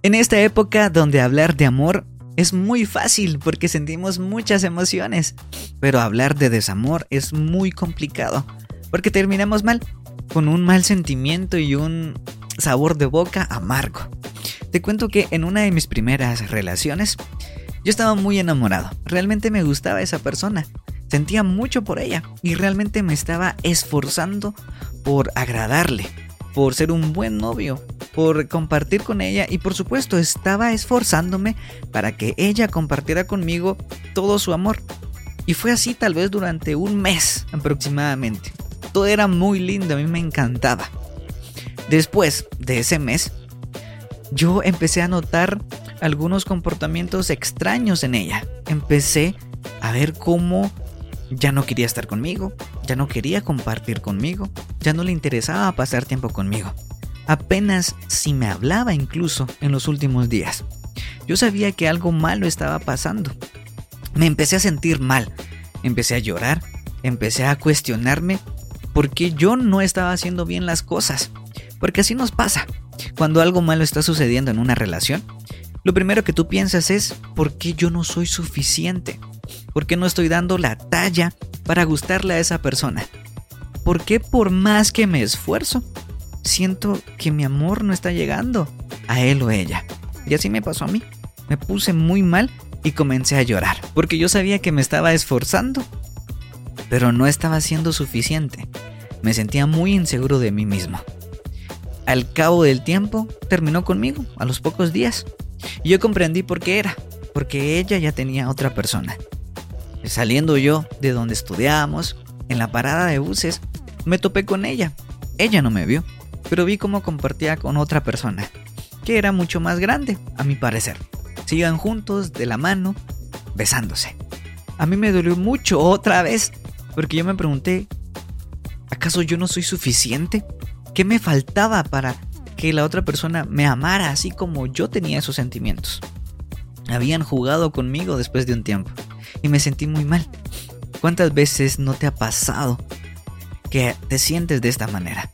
En esta época donde hablar de amor es muy fácil porque sentimos muchas emociones, pero hablar de desamor es muy complicado porque terminamos mal, con un mal sentimiento y un sabor de boca amargo. Te cuento que en una de mis primeras relaciones yo estaba muy enamorado, realmente me gustaba esa persona, sentía mucho por ella y realmente me estaba esforzando por agradarle, por ser un buen novio, por compartir con ella y por supuesto estaba esforzándome para que ella compartiera conmigo todo su amor. Y fue así tal vez durante un mes aproximadamente. Todo era muy lindo, a mí me encantaba. Después de ese mes, yo empecé a notar algunos comportamientos extraños en ella. Empecé a ver cómo ya no quería estar conmigo, ya no quería compartir conmigo, ya no le interesaba pasar tiempo conmigo apenas si me hablaba incluso en los últimos días. Yo sabía que algo malo estaba pasando. Me empecé a sentir mal, empecé a llorar, empecé a cuestionarme por qué yo no estaba haciendo bien las cosas. Porque así nos pasa. Cuando algo malo está sucediendo en una relación, lo primero que tú piensas es ¿por qué yo no soy suficiente? ¿Por qué no estoy dando la talla para gustarle a esa persona? ¿Por qué por más que me esfuerzo, siento que mi amor no está llegando a él o ella. Y así me pasó a mí. Me puse muy mal y comencé a llorar, porque yo sabía que me estaba esforzando, pero no estaba siendo suficiente. Me sentía muy inseguro de mí mismo. Al cabo del tiempo, terminó conmigo, a los pocos días. Y yo comprendí por qué era, porque ella ya tenía otra persona. Saliendo yo de donde estudiábamos, en la parada de buses, me topé con ella. Ella no me vio pero vi cómo compartía con otra persona, que era mucho más grande, a mi parecer. Sigan juntos, de la mano, besándose. A mí me dolió mucho otra vez, porque yo me pregunté, ¿acaso yo no soy suficiente? ¿Qué me faltaba para que la otra persona me amara así como yo tenía esos sentimientos? Habían jugado conmigo después de un tiempo y me sentí muy mal. ¿Cuántas veces no te ha pasado que te sientes de esta manera?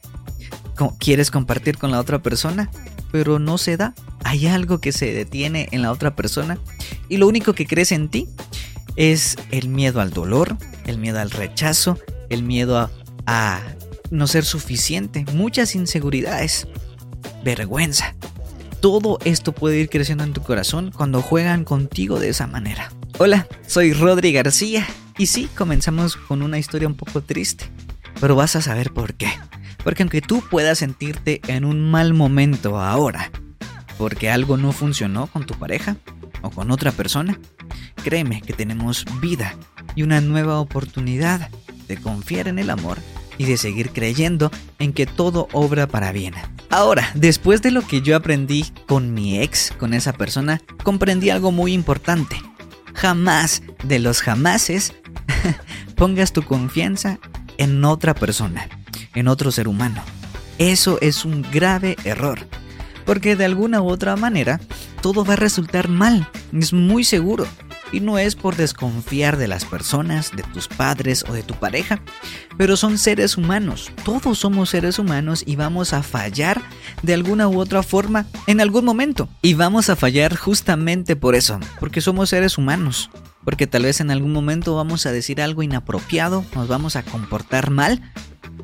quieres compartir con la otra persona, pero no se da. Hay algo que se detiene en la otra persona y lo único que crees en ti es el miedo al dolor, el miedo al rechazo, el miedo a, a no ser suficiente, muchas inseguridades, vergüenza. Todo esto puede ir creciendo en tu corazón cuando juegan contigo de esa manera. Hola, soy Rodri García y sí, comenzamos con una historia un poco triste, pero vas a saber por qué. Porque aunque tú puedas sentirte en un mal momento ahora, porque algo no funcionó con tu pareja o con otra persona, créeme que tenemos vida y una nueva oportunidad de confiar en el amor y de seguir creyendo en que todo obra para bien. Ahora, después de lo que yo aprendí con mi ex, con esa persona, comprendí algo muy importante. Jamás, de los jamases, pongas tu confianza en otra persona en otro ser humano. Eso es un grave error, porque de alguna u otra manera todo va a resultar mal, es muy seguro. Y no es por desconfiar de las personas, de tus padres o de tu pareja, pero son seres humanos, todos somos seres humanos y vamos a fallar de alguna u otra forma en algún momento. Y vamos a fallar justamente por eso, porque somos seres humanos porque tal vez en algún momento vamos a decir algo inapropiado, nos vamos a comportar mal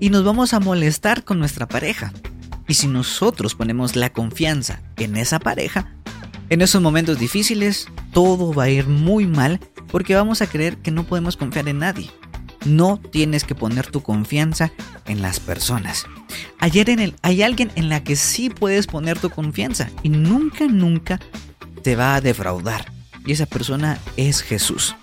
y nos vamos a molestar con nuestra pareja. Y si nosotros ponemos la confianza en esa pareja, en esos momentos difíciles todo va a ir muy mal porque vamos a creer que no podemos confiar en nadie. No tienes que poner tu confianza en las personas. Ayer en el, hay alguien en la que sí puedes poner tu confianza y nunca, nunca te va a defraudar. Y esa persona es Jesús.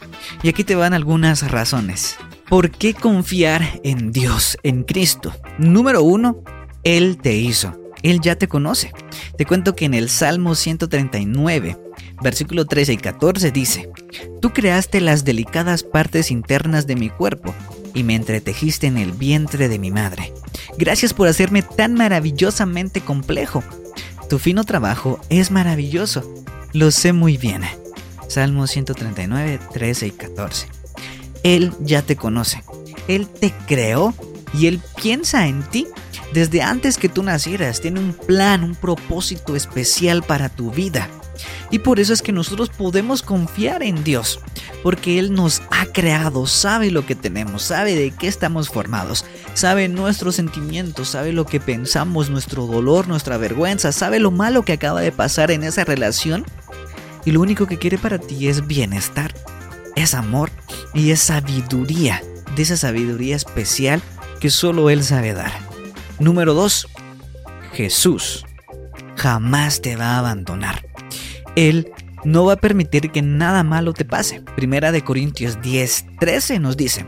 Y aquí te van algunas razones. ¿Por qué confiar en Dios, en Cristo? Número uno, Él te hizo. Él ya te conoce. Te cuento que en el Salmo 139, versículo 13 y 14 dice, Tú creaste las delicadas partes internas de mi cuerpo y me entretejiste en el vientre de mi madre. Gracias por hacerme tan maravillosamente complejo. Tu fino trabajo es maravilloso. Lo sé muy bien. Salmo 139, 13 y 14. Él ya te conoce. Él te creó y Él piensa en ti Desde antes que tú nacieras, tiene un plan, un propósito especial para tu vida. Y por eso es que nosotros podemos confiar en Dios, porque Él nos ha creado, sabe lo que tenemos, sabe de qué estamos formados, sabe nuestros sentimientos, sabe lo que pensamos, nuestro dolor, nuestra vergüenza, sabe lo malo que acaba de pasar en esa relación. Y lo único que quiere para ti es bienestar, es amor y es sabiduría, de esa sabiduría especial que solo Él sabe dar. Número 2. Jesús jamás te va a abandonar. Él no va a permitir que nada malo te pase. Primera de Corintios 10, 13 nos dice,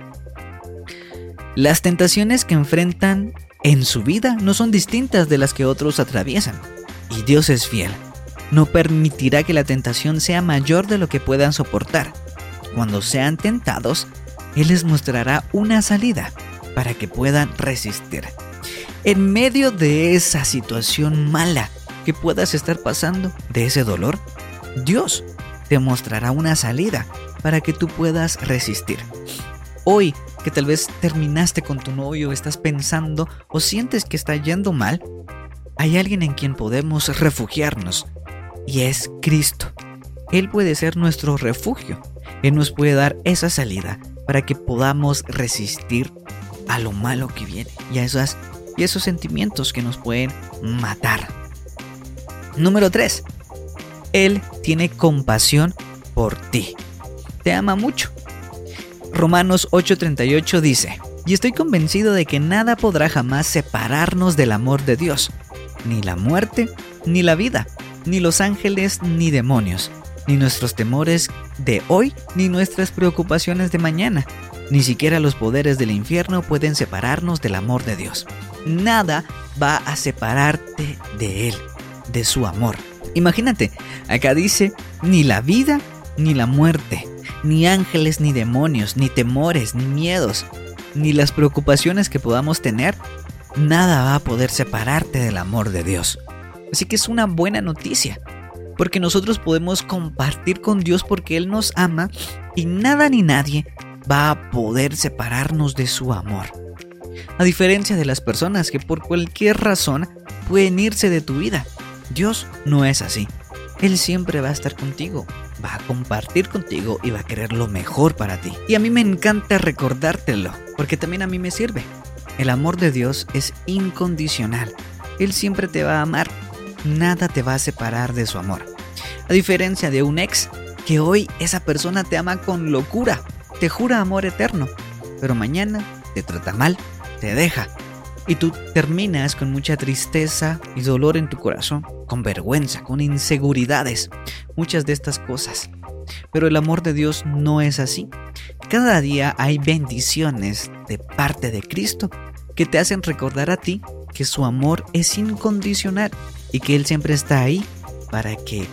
las tentaciones que enfrentan en su vida no son distintas de las que otros atraviesan. Y Dios es fiel. No permitirá que la tentación sea mayor de lo que puedan soportar. Cuando sean tentados, Él les mostrará una salida para que puedan resistir. En medio de esa situación mala que puedas estar pasando, de ese dolor, Dios te mostrará una salida para que tú puedas resistir. Hoy que tal vez terminaste con tu novio, estás pensando o sientes que está yendo mal, hay alguien en quien podemos refugiarnos y es Cristo. Él puede ser nuestro refugio. Él nos puede dar esa salida para que podamos resistir a lo malo que viene y a, esas, y esos sentimientos que nos pueden matar. Número 3. Él tiene compasión por ti. Te ama mucho. Romanos 8:38 dice, y estoy convencido de que nada podrá jamás separarnos del amor de Dios, ni la muerte, ni la vida, ni los ángeles, ni demonios, ni nuestros temores de hoy, ni nuestras preocupaciones de mañana, ni siquiera los poderes del infierno pueden separarnos del amor de Dios. Nada va a separarte de Él, de su amor. Imagínate, acá dice, ni la vida ni la muerte, ni ángeles ni demonios, ni temores, ni miedos, ni las preocupaciones que podamos tener, nada va a poder separarte del amor de Dios. Así que es una buena noticia, porque nosotros podemos compartir con Dios porque Él nos ama y nada ni nadie va a poder separarnos de su amor. A diferencia de las personas que por cualquier razón pueden irse de tu vida, Dios no es así. Él siempre va a estar contigo, va a compartir contigo y va a querer lo mejor para ti. Y a mí me encanta recordártelo, porque también a mí me sirve. El amor de Dios es incondicional. Él siempre te va a amar. Nada te va a separar de su amor. A diferencia de un ex, que hoy esa persona te ama con locura, te jura amor eterno, pero mañana te trata mal, te deja y tú terminas con mucha tristeza y dolor en tu corazón, con vergüenza, con inseguridades, muchas de estas cosas. Pero el amor de Dios no es así. Cada día hay bendiciones de parte de Cristo que te hacen recordar a ti que su amor es incondicional y que Él siempre está ahí para que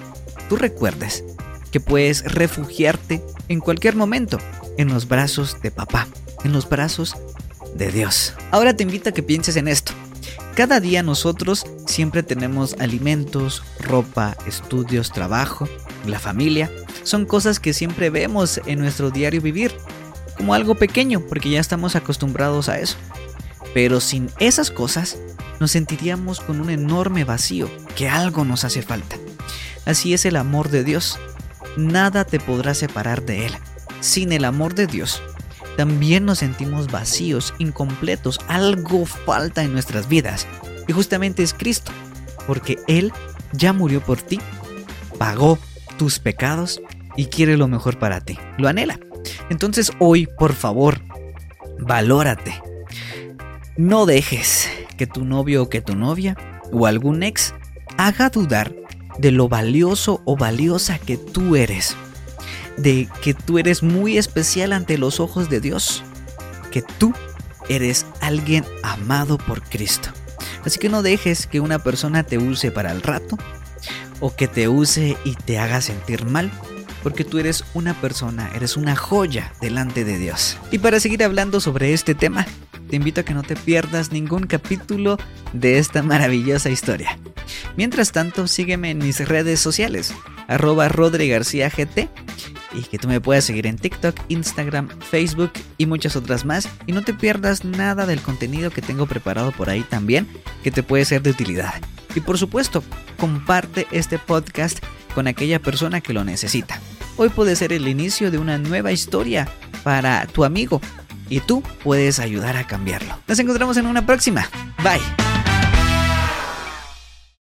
tú recuerdes que puedes refugiarte en cualquier momento en los brazos de papá, en los brazos de Dios. Ahora te invito a que pienses en esto. Cada día nosotros siempre tenemos alimentos, ropa, estudios, trabajo, la familia. Son cosas que siempre vemos en nuestro diario vivir, como algo pequeño, porque ya estamos acostumbrados a eso. Pero sin esas cosas, nos sentiríamos con un enorme vacío, que algo nos hace falta. Así es el amor de Dios. Nada te podrá separar de Él. Sin el amor de Dios, también nos sentimos vacíos, incompletos, algo falta en nuestras vidas. Y justamente es Cristo, porque Él ya murió por ti, pagó tus pecados y quiere lo mejor para ti. Lo anhela. Entonces hoy, por favor, valórate. No dejes que tu novio o que tu novia o algún ex haga dudar de lo valioso o valiosa que tú eres de que tú eres muy especial ante los ojos de Dios, que tú eres alguien amado por Cristo. Así que no dejes que una persona te use para el rato o que te use y te haga sentir mal, porque tú eres una persona, eres una joya delante de Dios. Y para seguir hablando sobre este tema, te invito a que no te pierdas ningún capítulo de esta maravillosa historia. Mientras tanto, sígueme en mis redes sociales, arroba Rodri García GT y que tú me puedas seguir en TikTok, Instagram, Facebook y muchas otras más. Y no te pierdas nada del contenido que tengo preparado por ahí también que te puede ser de utilidad. Y por supuesto, comparte este podcast con aquella persona que lo necesita. Hoy puede ser el inicio de una nueva historia para tu amigo y tú puedes ayudar a cambiarlo. Nos encontramos en una próxima. Bye.